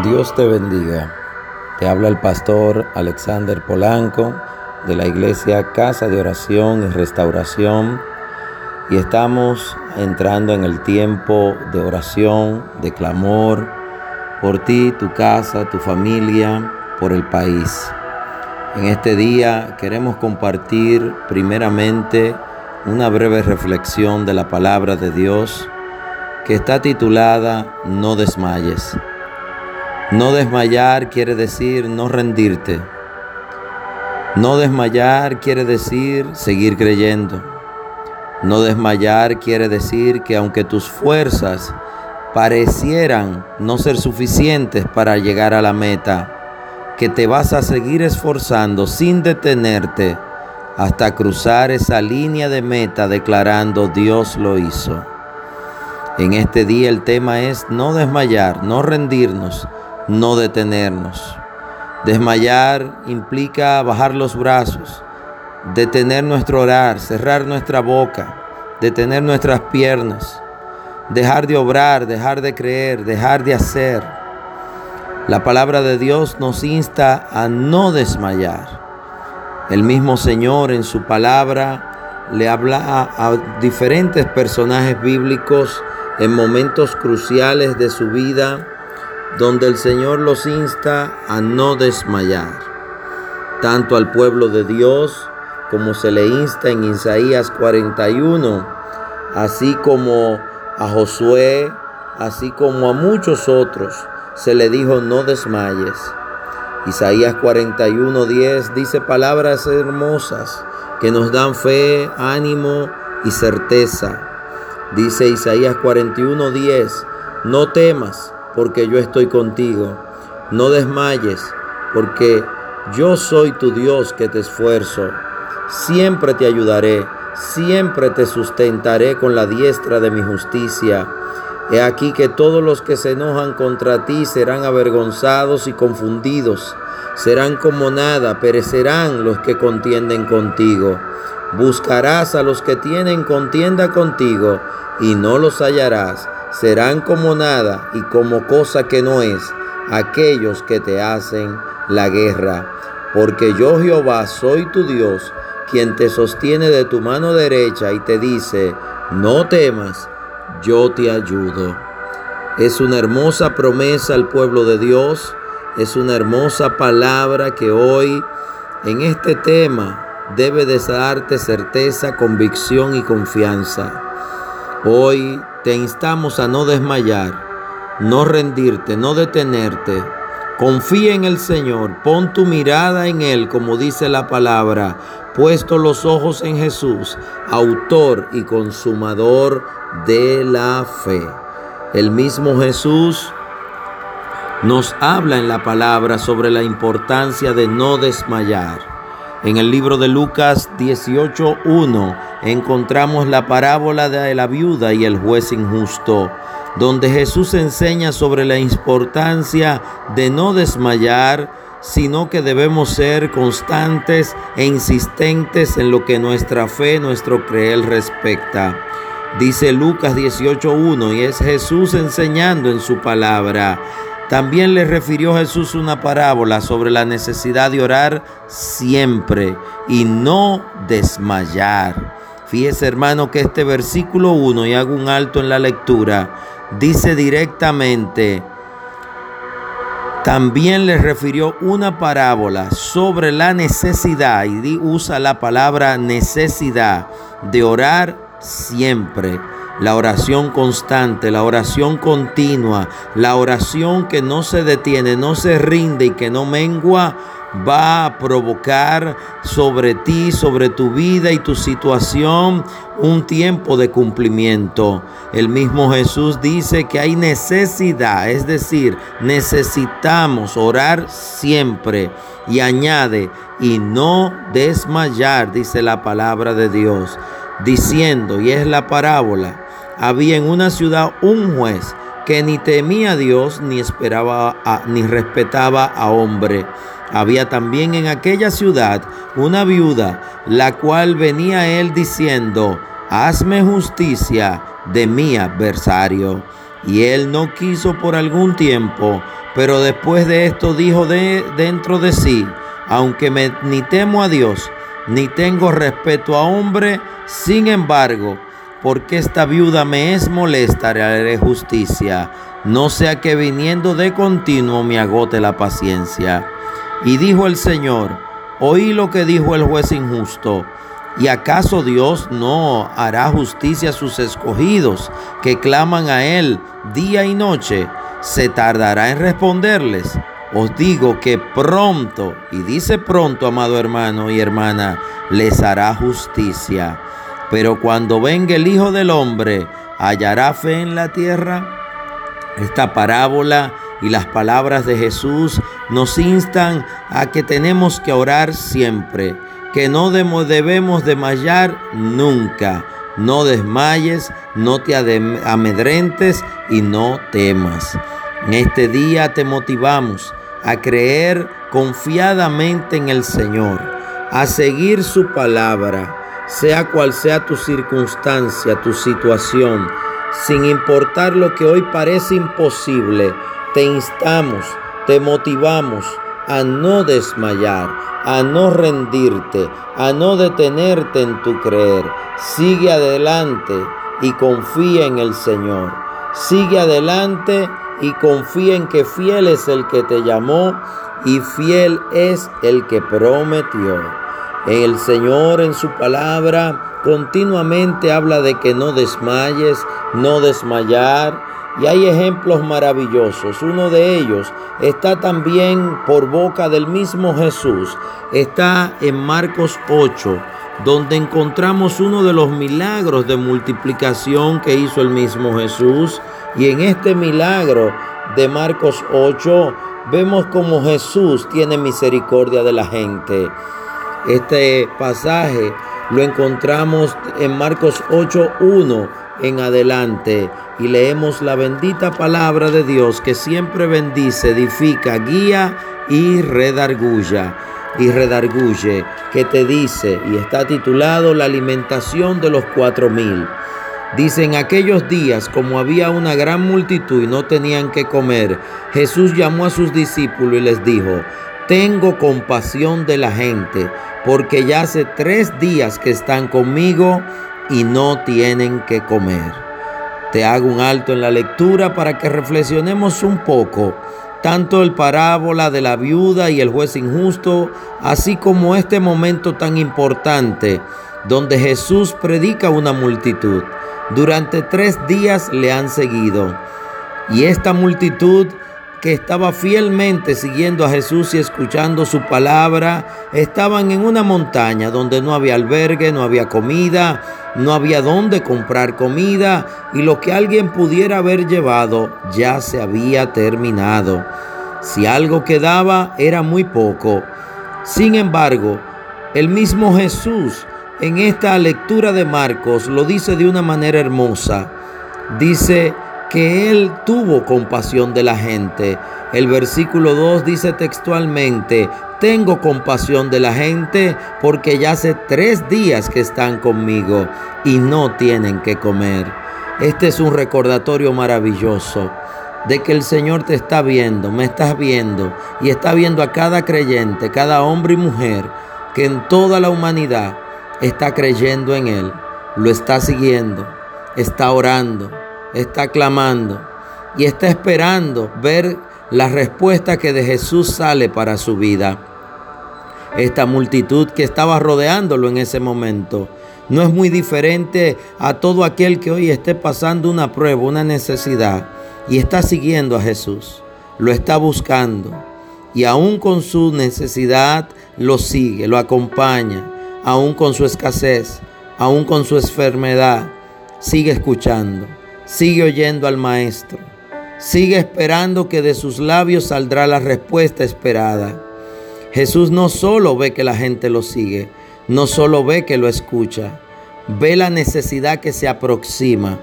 Dios te bendiga. Te habla el pastor Alexander Polanco de la iglesia Casa de Oración y Restauración y estamos entrando en el tiempo de oración, de clamor por ti, tu casa, tu familia, por el país. En este día queremos compartir primeramente una breve reflexión de la palabra de Dios que está titulada No desmayes. No desmayar quiere decir no rendirte. No desmayar quiere decir seguir creyendo. No desmayar quiere decir que aunque tus fuerzas parecieran no ser suficientes para llegar a la meta, que te vas a seguir esforzando sin detenerte hasta cruzar esa línea de meta declarando Dios lo hizo. En este día el tema es no desmayar, no rendirnos, no detenernos. Desmayar implica bajar los brazos, detener nuestro orar, cerrar nuestra boca, detener nuestras piernas, dejar de obrar, dejar de creer, dejar de hacer. La palabra de Dios nos insta a no desmayar. El mismo Señor en su palabra le habla a, diferentes personajes bíblicos en momentos cruciales de su vida donde el Señor los insta a no desmayar, tanto al pueblo de Dios como se le insta en Isaías 41, así como a Josué, así como a muchos otros, se le dijo no desmayes. Isaías 41:10 dice palabras hermosas que nos dan fe, ánimo y certeza. Dice Isaías 41:10, no temas porque yo estoy contigo. No desmayes, porque yo soy tu Dios que te esfuerzo. Siempre te ayudaré, siempre te sustentaré con la diestra de mi justicia. He aquí que todos los que se enojan contra ti serán avergonzados y confundidos. Serán como nada, perecerán los que contienden contigo. Buscarás a los que tienen contienda contigo y no los hallarás serán como nada y como cosa que no es aquellos que te hacen la guerra. Porque yo Jehová soy tu Dios, quien te sostiene de tu mano derecha y te dice, no temas, yo te ayudo. Es una hermosa promesa al pueblo de Dios, es una hermosa palabra que hoy en este tema debe de darte certeza, convicción y confianza. Hoy te instamos a no desmayar, no rendirte, no detenerte. Confía en el Señor, pon tu mirada en Él, como dice la palabra, puesto los ojos en Jesús, autor y consumador de la fe. El mismo Jesús nos habla en la palabra sobre la importancia de no desmayar. En el libro de Lucas 18.1 encontramos la parábola de la viuda y el juez injusto, donde Jesús enseña sobre la importancia de no desmayar, sino que debemos ser constantes e insistentes en lo que nuestra fe, nuestro creer respecta. Dice Lucas 18.1 y es Jesús enseñando en su palabra. También le refirió Jesús una parábola sobre la necesidad de orar siempre y no desmayar. Fíjese hermano que este versículo 1, y hago un alto en la lectura, dice directamente, también le refirió una parábola sobre la necesidad, y usa la palabra necesidad de orar siempre la oración constante, la oración continua, la oración que no se detiene, no se rinde y que no mengua, va a provocar sobre ti, sobre tu vida y tu situación un tiempo de cumplimiento. El mismo Jesús dice que hay necesidad, es decir, necesitamos orar siempre y añade, y no desmayar, dice la palabra de Dios, diciendo, y es la parábola, había en una ciudad un juez que ni temía a Dios ni esperaba ni respetaba a hombre. Había también en aquella ciudad una viuda, la cual venía a él diciendo, hazme justicia de mi adversario. Y él no quiso por algún tiempo, Pero después de esto dijo de, dentro de sí, aunque me, ni temo a Dios, ni tengo respeto a hombre, sin embargo, porque esta viuda me es molesta, haré justicia, no sea que viniendo de continuo me agote la paciencia. Y dijo el Señor, oí lo que dijo el juez injusto. ¿Y acaso Dios no hará justicia a sus escogidos que claman a Él día y noche? ¿Se tardará en responderles? Os digo que pronto, y dice pronto, amado hermano y hermana, les hará justicia. Pero cuando venga el Hijo del Hombre, ¿hallará fe en la tierra? Esta parábola y las palabras de Jesús nos instan a que tenemos que orar siempre, que no debemos desmayar nunca. No desmayes, no te amedrentes y no temas. En este día te motivamos a creer confiadamente en el Señor, a seguir su palabra, sea cual sea tu circunstancia, tu situación, sin importar lo que hoy parece imposible, te instamos, te motivamos a no desmayar, a no rendirte, a no detenerte en tu creer. Sigue adelante y confía en el Señor. Sigue adelante y confía en que fiel es el que te llamó y fiel es el que prometió. El Señor en su palabra continuamente habla de que no desmayes, no desmayar. Y hay ejemplos maravillosos. Uno de ellos está también por boca del mismo Jesús. Está en Marcos 8, donde encontramos uno de los milagros de multiplicación que hizo el mismo Jesús. Y en este milagro de Marcos 8 vemos como Jesús tiene misericordia de la gente. Este pasaje lo encontramos en Marcos 8.1 en adelante y leemos la bendita palabra de Dios que siempre bendice, edifica, guía y redargulla y redarguye, que te dice y está titulado La alimentación de los cuatro mil. Dice, en aquellos días, como había una gran multitud y no tenían que comer, Jesús llamó a sus discípulos y les dijo, tengo compasión de la gente, porque ya hace tres días que están conmigo y no tienen que comer. Te hago un alto en la lectura para que reflexionemos un poco, tanto el parábola de la viuda y el juez injusto, así como este momento tan importante donde Jesús predica a una multitud. Durante tres días le han seguido. Y esta multitud que estaba fielmente siguiendo a Jesús y escuchando su palabra, estaban en una montaña donde no había albergue, no había comida, no había dónde comprar comida y lo que alguien pudiera haber llevado ya se había terminado. Si algo quedaba era muy poco. Sin embargo, el mismo Jesús en esta lectura de Marcos lo dice de una manera hermosa. Dice que Él tuvo compasión de la gente. El versículo 2 dice textualmente, tengo compasión de la gente porque ya hace tres días que están conmigo y no tienen que comer. Este es un recordatorio maravilloso de que el Señor te está viendo, me estás viendo y está viendo a cada creyente, cada hombre y mujer que en toda la humanidad está creyendo en Él, lo está siguiendo, está orando, está clamando y está esperando ver la respuesta que de Jesús sale para su vida. Esta multitud que estaba rodeándolo en ese momento no es muy diferente a todo aquel que hoy esté pasando una prueba, una necesidad y está siguiendo a Jesús, lo está buscando y aún con su necesidad lo sigue, lo acompaña. Aún con su escasez, aún con su enfermedad, sigue escuchando, sigue oyendo al Maestro, sigue esperando que de sus labios saldrá la respuesta esperada. Jesús no solo ve que la gente lo sigue, no solo ve que lo escucha, ve la necesidad que se aproxima,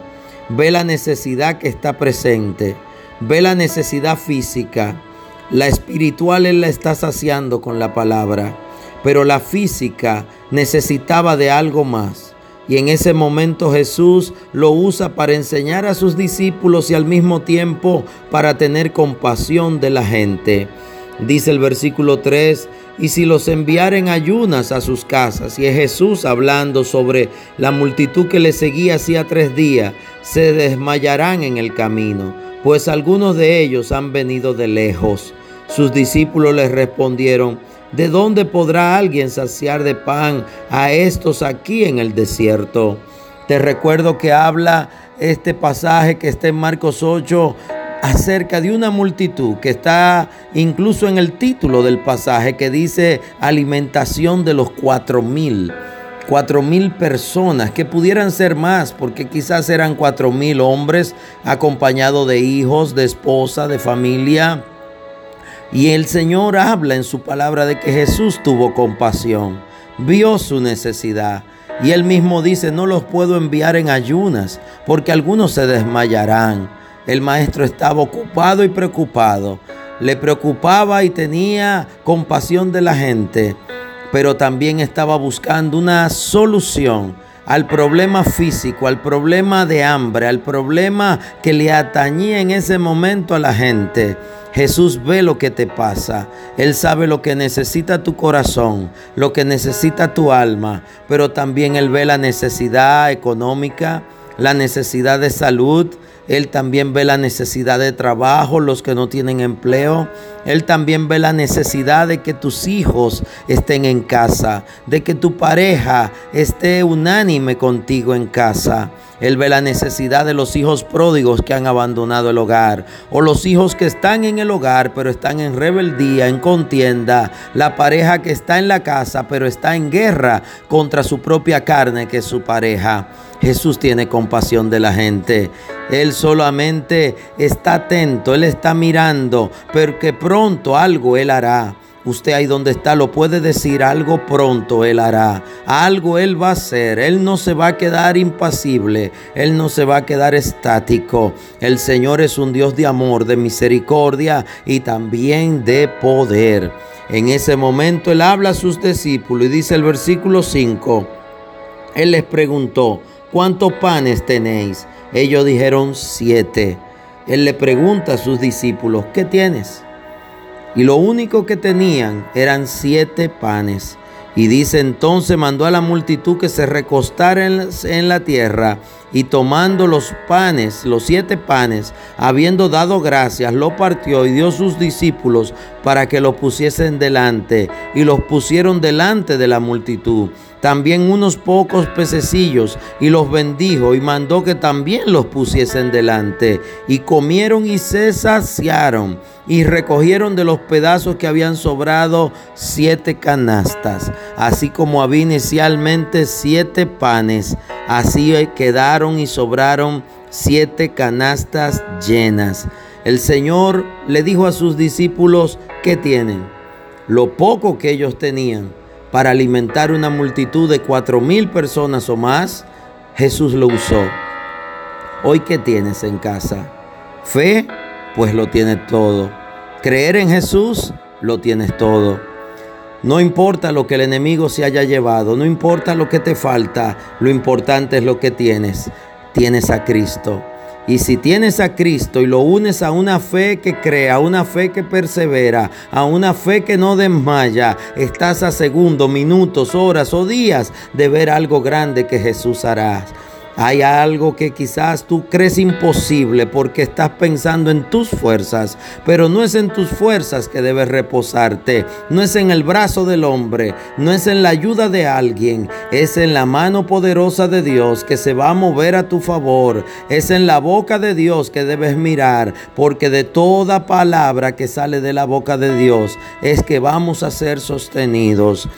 ve la necesidad que está presente, ve la necesidad física, la espiritual Él la está saciando con la palabra pero la física necesitaba de algo más. Y en ese momento Jesús lo usa para enseñar a sus discípulos y al mismo tiempo para tener compasión de la gente. Dice el versículo 3, y si los enviaren ayunas a sus casas, y es Jesús hablando sobre la multitud que le seguía hacía tres días, se desmayarán en el camino, pues algunos de ellos han venido de lejos. Sus discípulos les respondieron, ¿de dónde podrá alguien saciar de pan a estos aquí en el desierto? Te recuerdo que habla este pasaje que está en Marcos 8 acerca de una multitud que está incluso en el título del pasaje que dice alimentación de los cuatro mil. Cuatro mil personas que pudieran ser más porque quizás eran cuatro mil hombres acompañados de hijos, de esposa, de familia. Y el Señor habla en su palabra de que Jesús tuvo compasión, vio su necesidad. Y él mismo dice, no los puedo enviar en ayunas porque algunos se desmayarán el maestro estaba ocupado y preocupado. Le preocupaba y tenía compasión de la gente, pero también estaba buscando una solución al problema físico, al problema de hambre, al problema que le atañía en ese momento a la gente. Jesús ve lo que te pasa. Él sabe lo que necesita tu corazón, lo que necesita tu alma, pero también Él ve la necesidad económica, la necesidad de salud, él también ve la necesidad de trabajo, los que no tienen empleo. Él también ve la necesidad de que tus hijos estén en casa, de que tu pareja esté unánime contigo en casa. Él ve la necesidad de los hijos pródigos que han abandonado el hogar o los hijos que están en el hogar pero están en rebeldía, en contienda. La pareja que está en la casa pero está en guerra contra su propia carne que es su pareja. Jesús tiene compasión de la gente. Él solamente está atento, Él está mirando, porque pronto algo Él hará. Usted ahí donde está lo puede decir, algo pronto Él hará, algo Él va a hacer, Él no se va a quedar impasible, Él no se va a quedar estático. El Señor es un Dios de amor, de misericordia y también de poder. En ese momento Él habla a sus discípulos y dice el versículo 5, Él les preguntó, ¿cuántos panes tenéis? Ellos dijeron siete. Él le pregunta a sus discípulos, ¿qué tienes? Y lo único que tenían eran siete panes. Y dice entonces mandó a la multitud que se recostara en la tierra y tomando los panes, los siete panes, habiendo dado gracias, lo partió y dio a sus discípulos para que lo pusiesen delante y los pusieron delante de la multitud también unos pocos pececillos y los bendijo y mandó que también los pusiesen delante. Y comieron y se saciaron y recogieron de los pedazos que habían sobrado siete canastas, así como había inicialmente siete panes. Así quedaron y sobraron siete canastas llenas. El Señor le dijo a sus discípulos, ¿qué tienen? Lo poco que ellos tenían para alimentar una multitud de cuatro mil personas o más, Jesús lo usó. Hoy, ¿qué tienes en casa? Fe, pues lo tienes todo. Creer en Jesús, lo tienes todo. No importa lo que el enemigo se haya llevado, no importa lo que te falta, lo importante es lo que tienes. Tienes a Cristo. Y si tienes a Cristo y lo unes a una fe que crea, a una fe que persevera, a una fe que no desmaya, estás a segundos, minutos, horas o días de ver algo grande que Jesús hará. Hay algo que quizás tú crees imposible porque estás pensando en tus fuerzas, pero no es en tus fuerzas que debes reposarte, no es en el brazo del hombre, no es en la ayuda de alguien, es en la mano poderosa de Dios que se va a mover a tu favor, es en la boca de Dios que debes mirar, porque de toda palabra que sale de la boca de Dios es que vamos a ser sostenidos.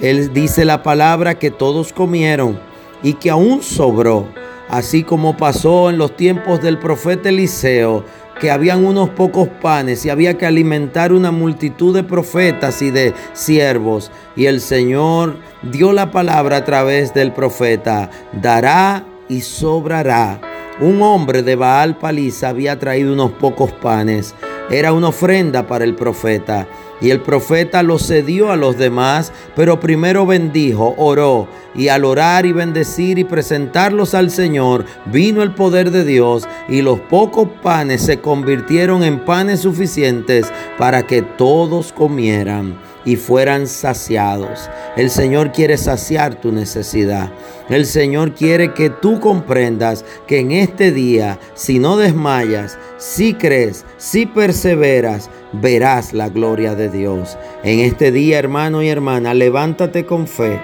Él dice la palabra que todos comieron y que aún sobró, así como pasó en los tiempos del profeta Eliseo, que habían unos pocos panes y había que alimentar una multitud de profetas y de siervos. Y el Señor dio la palabra a través del profeta, dará y sobrará. Un hombre de Baal Paliza había traído unos pocos panes. Era una ofrenda para el profeta. Y el profeta lo cedió a los demás, pero primero bendijo, oró, y al orar y bendecir y presentarlos al Señor, vino el poder de Dios, y los pocos panes se convirtieron en panes suficientes para que todos comieran y fueran saciados. El Señor quiere saciar tu necesidad. El Señor quiere que tú comprendas que en este día, si no desmayas, si crees, si perseveras, verás la gloria de Dios. En este día, hermano y hermana, levántate con fe.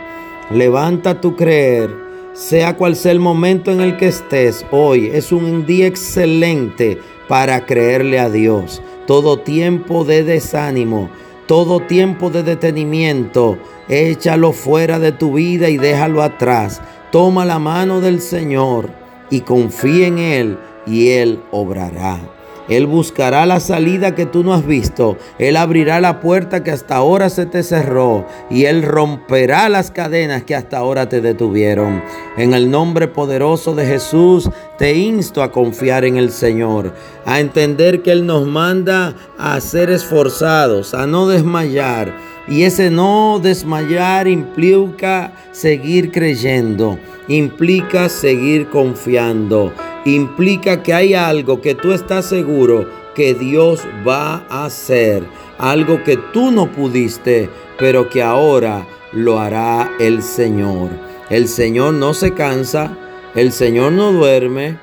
Levanta tu creer. Sea cual sea el momento en el que estés hoy, es un día excelente para creerle a Dios. Todo tiempo de desánimo todo tiempo de detenimiento, échalo fuera de tu vida y déjalo atrás. Toma la mano del Señor y confía en Él y Él obrará. Él buscará la salida que tú no has visto. Él abrirá la puerta que hasta ahora se te cerró. Y Él romperá las cadenas que hasta ahora te detuvieron. En el nombre poderoso de Jesús te insto a confiar en el Señor. A entender que Él nos manda a ser esforzados, a no desmayar. Y ese no desmayar implica seguir creyendo, implica seguir confiando implica que hay algo que tú estás seguro que Dios va a hacer, algo que tú no pudiste, pero que ahora lo hará el Señor. El Señor no se cansa, el Señor no duerme,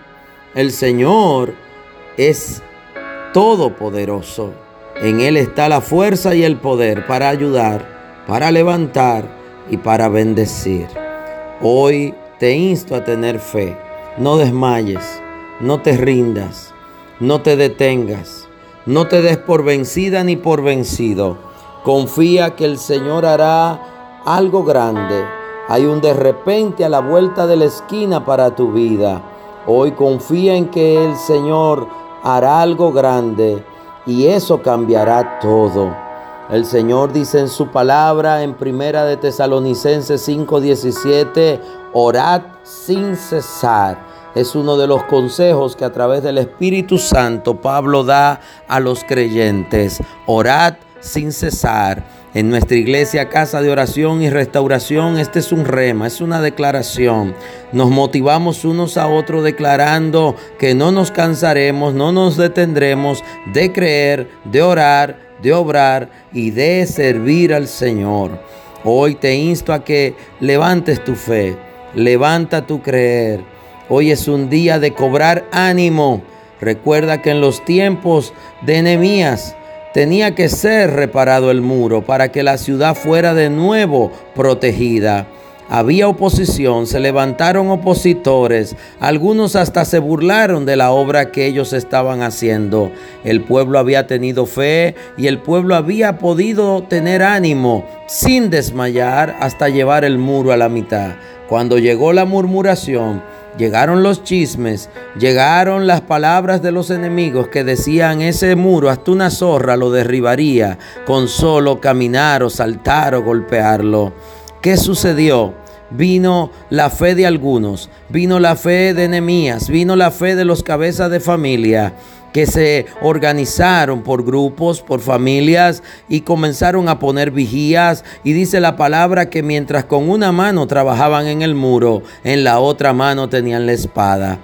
el Señor es todopoderoso. En Él está la fuerza y el poder para ayudar, para levantar y para bendecir. Hoy te insto a tener fe no desmayes, no te rindas, no te detengas, no te des por vencida ni por vencido. Confía que el Señor hará algo grande. Hay un de repente a la vuelta de la esquina para tu vida. Hoy confía en que el Señor hará algo grande y eso cambiará todo. El Señor dice en su palabra en Primera de Tesalonicenses 5:17, orad sin cesar es uno de los consejos que a través del Espíritu Santo Pablo da a los creyentes. Orad sin cesar. En nuestra iglesia, casa de oración y restauración, este es un rema, es una declaración. Nos motivamos unos a otros declarando que no nos cansaremos, no nos detendremos de creer, de orar, de obrar y de servir al Señor. Hoy te insto a que levantes tu fe, levanta tu creer Hoy es un día de cobrar ánimo. Recuerda que en los tiempos de Nehemías tenía que ser reparado el muro para que la ciudad fuera de nuevo protegida. Había oposición, se levantaron opositores, algunos hasta se burlaron de la obra que ellos estaban haciendo. El pueblo había tenido fe y el pueblo había podido tener ánimo sin desmayar hasta llevar el muro a la mitad. Cuando llegó la murmuración, Llegaron los chismes, llegaron las palabras de los enemigos que decían ese muro hasta una zorra lo derribaría con solo caminar o saltar o golpearlo. ¿Qué sucedió? Vino la fe de algunos, vino la fe de enemías, vino la fe de los cabezas de familia que se organizaron por grupos, por familias y comenzaron a poner vigías. Y dice la palabra que mientras con una mano trabajaban en el muro, en la otra mano tenían la espada.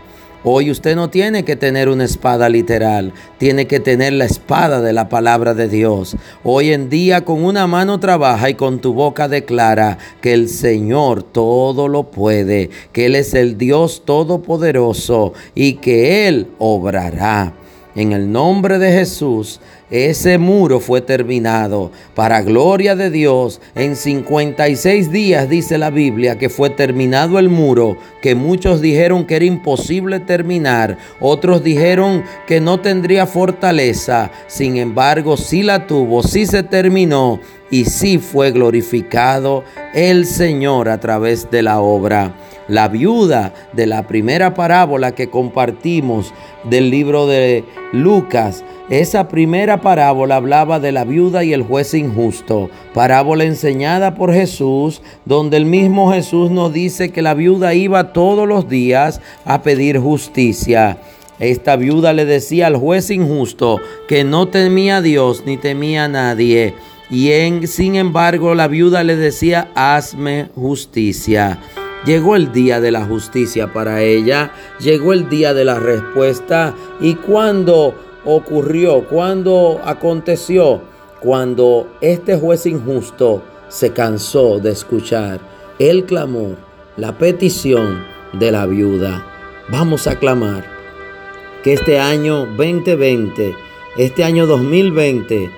Hoy usted no tiene que tener una espada literal, tiene que tener la espada de la palabra de Dios. Hoy en día con una mano trabaja y con tu boca declara que el Señor todo lo puede, que Él es el Dios todopoderoso y que Él obrará. En el nombre de Jesús, ese muro fue terminado. Para gloria de Dios, en 56 días dice la Biblia que fue terminado el muro, que muchos dijeron que era imposible terminar, otros dijeron que no tendría fortaleza. Sin embargo, sí la tuvo, sí se terminó y sí fue glorificado el Señor a través de la obra. La viuda de la primera parábola que compartimos del libro de Lucas, esa primera parábola hablaba de la viuda y el juez injusto, parábola enseñada por Jesús, donde el mismo Jesús nos dice que la viuda iba todos los días a pedir justicia. Esta viuda le decía al juez injusto que no temía a Dios ni temía a nadie y en, sin embargo la viuda le decía, hazme justicia. Llegó el día de la justicia para ella, llegó el día de la respuesta. Y cuando ocurrió, cuando aconteció, cuando este juez injusto se cansó de escuchar el clamor, la petición de la viuda. Vamos a clamar que este año 2020, este año 2020,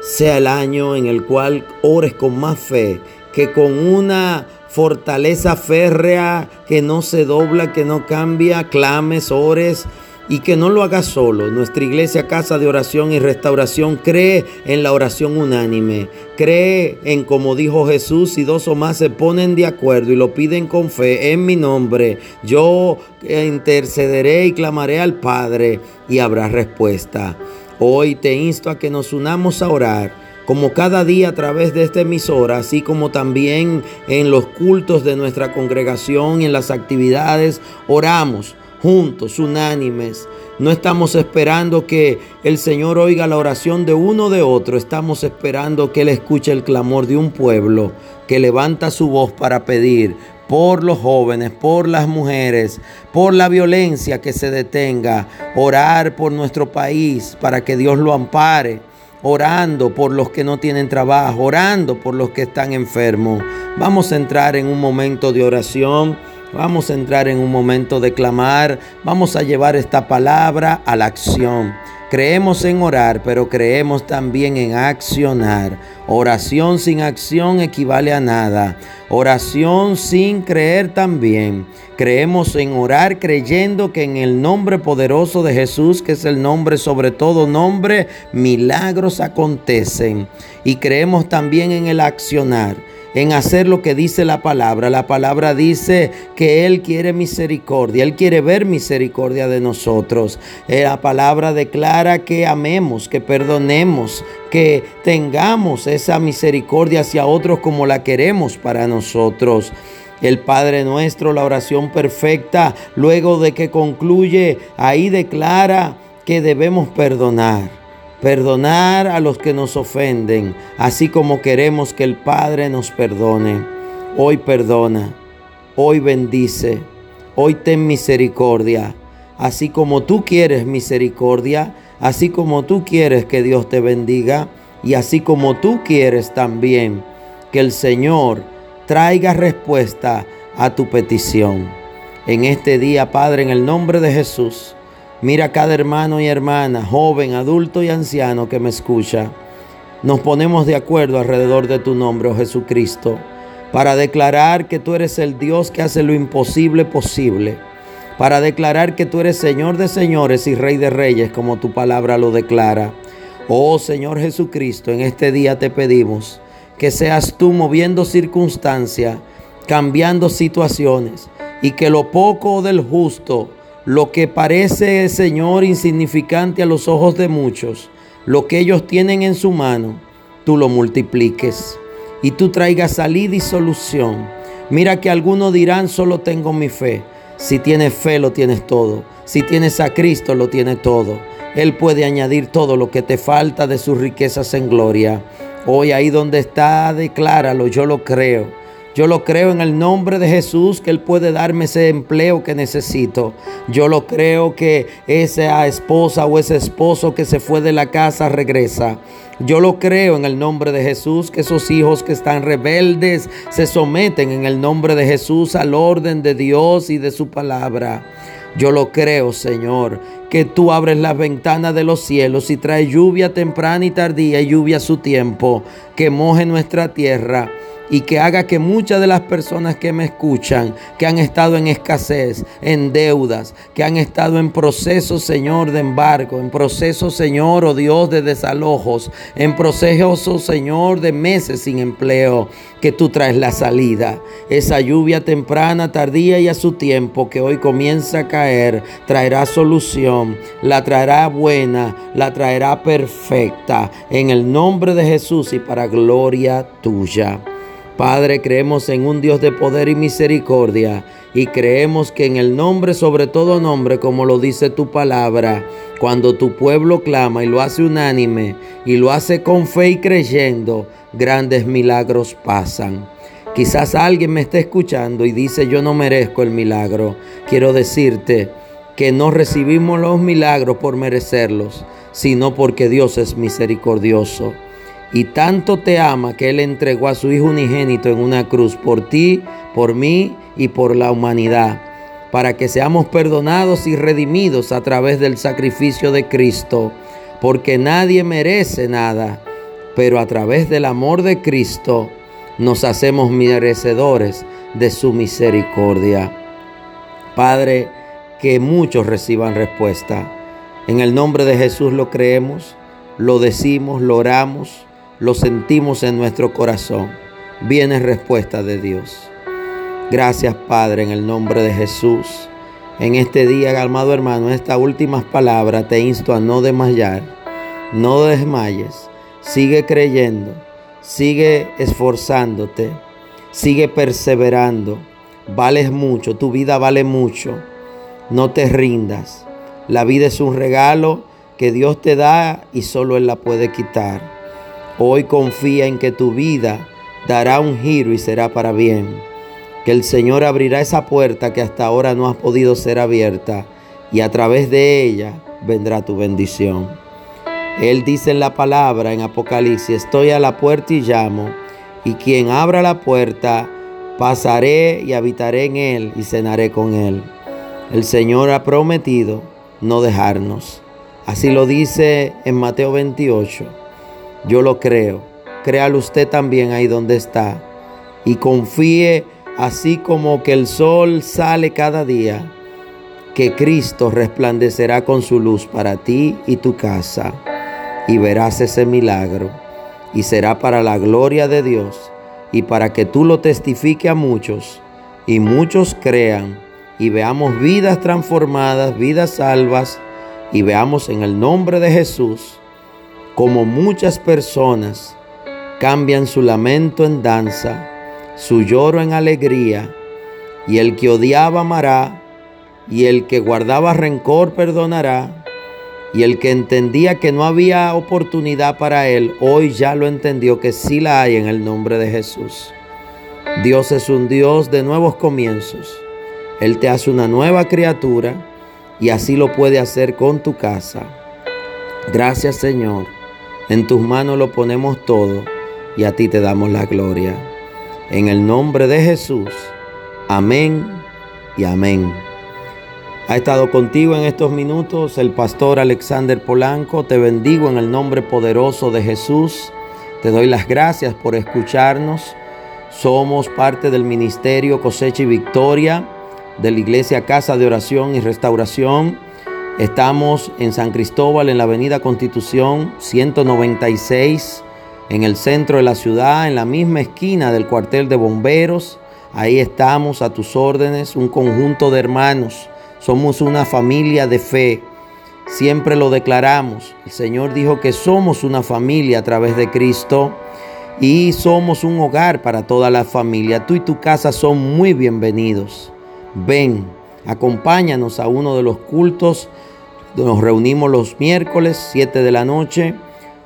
sea el año en el cual ores con más fe, que con una fortaleza férrea que no se dobla, que no cambia, clames, ores y que no lo hagas solo. Nuestra iglesia, casa de oración y restauración, cree en la oración unánime. Cree en como dijo Jesús, si dos o más se ponen de acuerdo y lo piden con fe en mi nombre, yo intercederé y clamaré al Padre y habrá respuesta. Hoy te insto a que nos unamos a orar, como cada día a través de esta emisora, así como también en los cultos de nuestra congregación y en las actividades, oramos juntos, unánimes. No estamos esperando que el Señor oiga la oración de uno de otro, estamos esperando que Él escuche el clamor de un pueblo que levanta su voz para pedir por los jóvenes, por las mujeres, por la violencia que se detenga, orar por nuestro país para que Dios lo ampare, orando por los que no tienen trabajo, orando por los que están enfermos. Vamos a entrar en un momento de oración. Vamos a entrar en un momento de clamar, vamos a llevar esta palabra a la acción. Creemos en orar, pero creemos también en accionar. Oración sin acción equivale a nada. Oración sin creer también. Creemos en orar creyendo que en el nombre poderoso de Jesús, que es el nombre sobre todo nombre, milagros acontecen. Y creemos también en el accionar en hacer lo que dice la palabra. La palabra dice que Él quiere misericordia, Él quiere ver misericordia de nosotros. Eh, la palabra declara que amemos, que perdonemos, que tengamos esa misericordia hacia otros como la queremos para nosotros. El Padre nuestro, la oración perfecta, luego de que concluye, ahí declara que debemos perdonar perdonar a los que nos ofenden, así como queremos que el Padre nos perdone. Hoy perdona, hoy bendice, hoy ten misericordia, así como tú quieres misericordia, así como tú quieres que Dios te bendiga y así como tú quieres también que el Señor traiga respuesta a tu petición. En este día, Padre, en el nombre de Jesús, Mira cada hermano y hermana, joven, adulto y anciano que me escucha. Nos ponemos de acuerdo alrededor de tu nombre, oh Jesucristo, para declarar que tú eres el Dios que hace lo imposible posible, para declarar que tú eres Señor de señores y Rey de reyes, como tu palabra lo declara. Oh Señor Jesucristo, en este día te pedimos que seas tú moviendo circunstancias, cambiando situaciones, y que lo poco del justo, lo que parece, Señor, insignificante a los ojos de muchos, lo que ellos tienen en su mano, tú lo multipliques y tú traigas salida y solución. Mira que algunos dirán, solo tengo mi fe. Si tienes fe, lo tienes todo. Si tienes a Cristo, lo tienes todo. Él puede añadir todo lo que te falta de sus riquezas en gloria. Hoy ahí donde está, decláralo, yo lo creo. Yo lo creo en el nombre de Jesús que Él puede darme ese empleo que necesito. Yo lo creo que esa esposa o ese esposo que se fue de la casa regresa. Yo lo creo en el nombre de Jesús que esos hijos que están rebeldes se someten en el nombre de Jesús al orden de Dios y de su palabra. Yo lo creo, Señor, que tú abres las ventanas de los cielos y traes lluvia temprana y tardía y lluvia a su tiempo, que moje nuestra tierra y que haga que muchas de las personas que me escuchan, que han estado en escasez, en deudas, que han estado en proceso, Señor, de embargo, en proceso, Señor, oh Dios, de desalojos, en proceso, Señor, de meses sin empleo, que tú traes la salida. Esa lluvia temprana, tardía y a su tiempo que hoy comienza a caer, traerá solución, la traerá buena, la traerá perfecta, en el nombre de Jesús y para gloria tuya. Padre, creemos en un Dios de poder y misericordia y creemos que en el nombre sobre todo nombre, como lo dice tu palabra, cuando tu pueblo clama y lo hace unánime y lo hace con fe y creyendo, grandes milagros pasan. Quizás alguien me esté escuchando y dice yo no merezco el milagro. Quiero decirte que no recibimos los milagros por merecerlos, sino porque Dios es misericordioso. Y tanto te ama que Él entregó a su Hijo unigénito en una cruz por ti, por mí y por la humanidad, para que seamos perdonados y redimidos a través del sacrificio de Cristo, porque nadie merece nada, pero a través del amor de Cristo nos hacemos merecedores de su misericordia. Padre, que muchos reciban respuesta. En el nombre de Jesús lo creemos, lo decimos, lo oramos lo sentimos en nuestro corazón, viene respuesta de Dios. Gracias Padre en el nombre de Jesús. En este día, amado hermano, estas últimas palabras te insto a no desmayar, no desmayes, sigue creyendo, sigue esforzándote, sigue perseverando. Vales mucho, tu vida vale mucho. No te rindas. La vida es un regalo que Dios te da y solo Él la puede quitar. Hoy confía en que tu vida dará un giro y será para bien. Que el Señor abrirá esa puerta que hasta ahora no ha podido ser abierta y a través de ella vendrá tu bendición. Él dice en la palabra en Apocalipsis, estoy a la puerta y llamo, y quien abra la puerta, pasaré y habitaré en él y cenaré con él. El Señor ha prometido no dejarnos. Así lo dice en Mateo 28. Yo lo creo. Créalo usted también ahí donde está. Y confíe así como que el sol sale cada día, que Cristo resplandecerá con su luz para ti y tu casa. Y verás ese milagro. Y será para la gloria de Dios y para que tú lo testifique a muchos y muchos crean y veamos vidas transformadas, vidas salvas y veamos en el nombre de Jesús como muchas personas cambian su lamento en danza, su lloro en alegría, y el que odiaba amará, y el que guardaba rencor perdonará, y el que entendía que no había oportunidad para él, hoy ya lo entendió que sí la hay en el nombre de Jesús. Dios es un Dios de nuevos comienzos. Él te hace una nueva criatura y así lo puede hacer con tu casa. Gracias Señor en tus manos lo ponemos todo y a ti te damos la gloria. En el nombre de Jesús. Amén y amén. Ha estado contigo en estos minutos el pastor Alexander Polanco. Te bendigo en el nombre poderoso de Jesús. Te doy las gracias por escucharnos. Somos parte del ministerio Cosecha y Victoria de la Iglesia Casa de Oración y Restauración Estamos en San Cristóbal, en la Avenida Constitución 196, en el centro de la ciudad, en la misma esquina del cuartel de bomberos. Ahí estamos a tus órdenes, un conjunto de hermanos. Somos una familia de fe. Siempre lo declaramos. El Señor dijo que somos una familia a través de Cristo y somos un hogar para toda la familia. Tú y tu casa son muy bienvenidos. Ven, acompáñanos a uno de los cultos nos reunimos los miércoles 7 de la noche,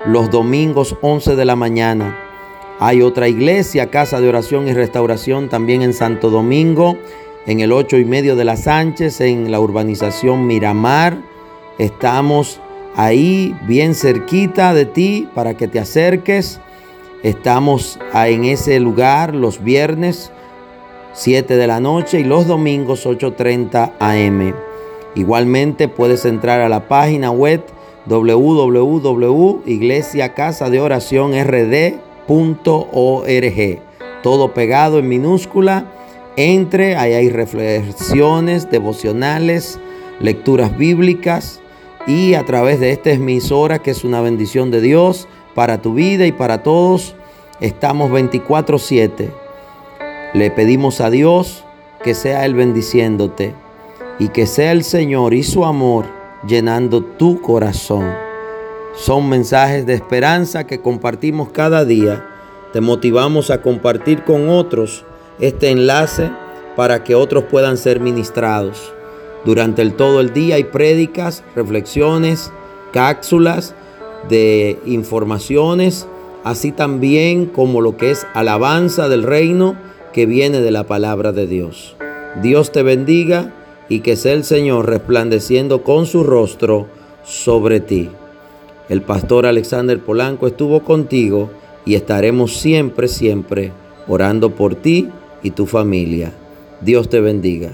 los domingos 11 de la mañana. Hay otra iglesia, Casa de Oración y Restauración, también en Santo Domingo, en el 8 y medio de la Sánchez, en la urbanización Miramar. Estamos ahí bien cerquita de ti para que te acerques. Estamos en ese lugar los viernes 7 de la noche y los domingos 8.30 am. Igualmente puedes entrar a la página web www.iglesiacasadeoracionrd.org. Todo pegado en minúscula. Entre, ahí hay reflexiones, devocionales, lecturas bíblicas y a través de esta emisora que es una bendición de Dios para tu vida y para todos, estamos 24/7. Le pedimos a Dios que sea Él bendiciéndote y que sea el Señor y su amor llenando tu corazón. Son mensajes de esperanza que compartimos cada día. Te motivamos a compartir con otros este enlace para que otros puedan ser ministrados. Durante el todo el día hay prédicas, reflexiones, cápsulas de informaciones, así también como lo que es alabanza del reino que viene de la palabra de Dios. Dios te bendiga y que sea el Señor resplandeciendo con su rostro sobre ti. El pastor Alexander Polanco estuvo contigo y estaremos siempre, siempre orando por ti y tu familia. Dios te bendiga.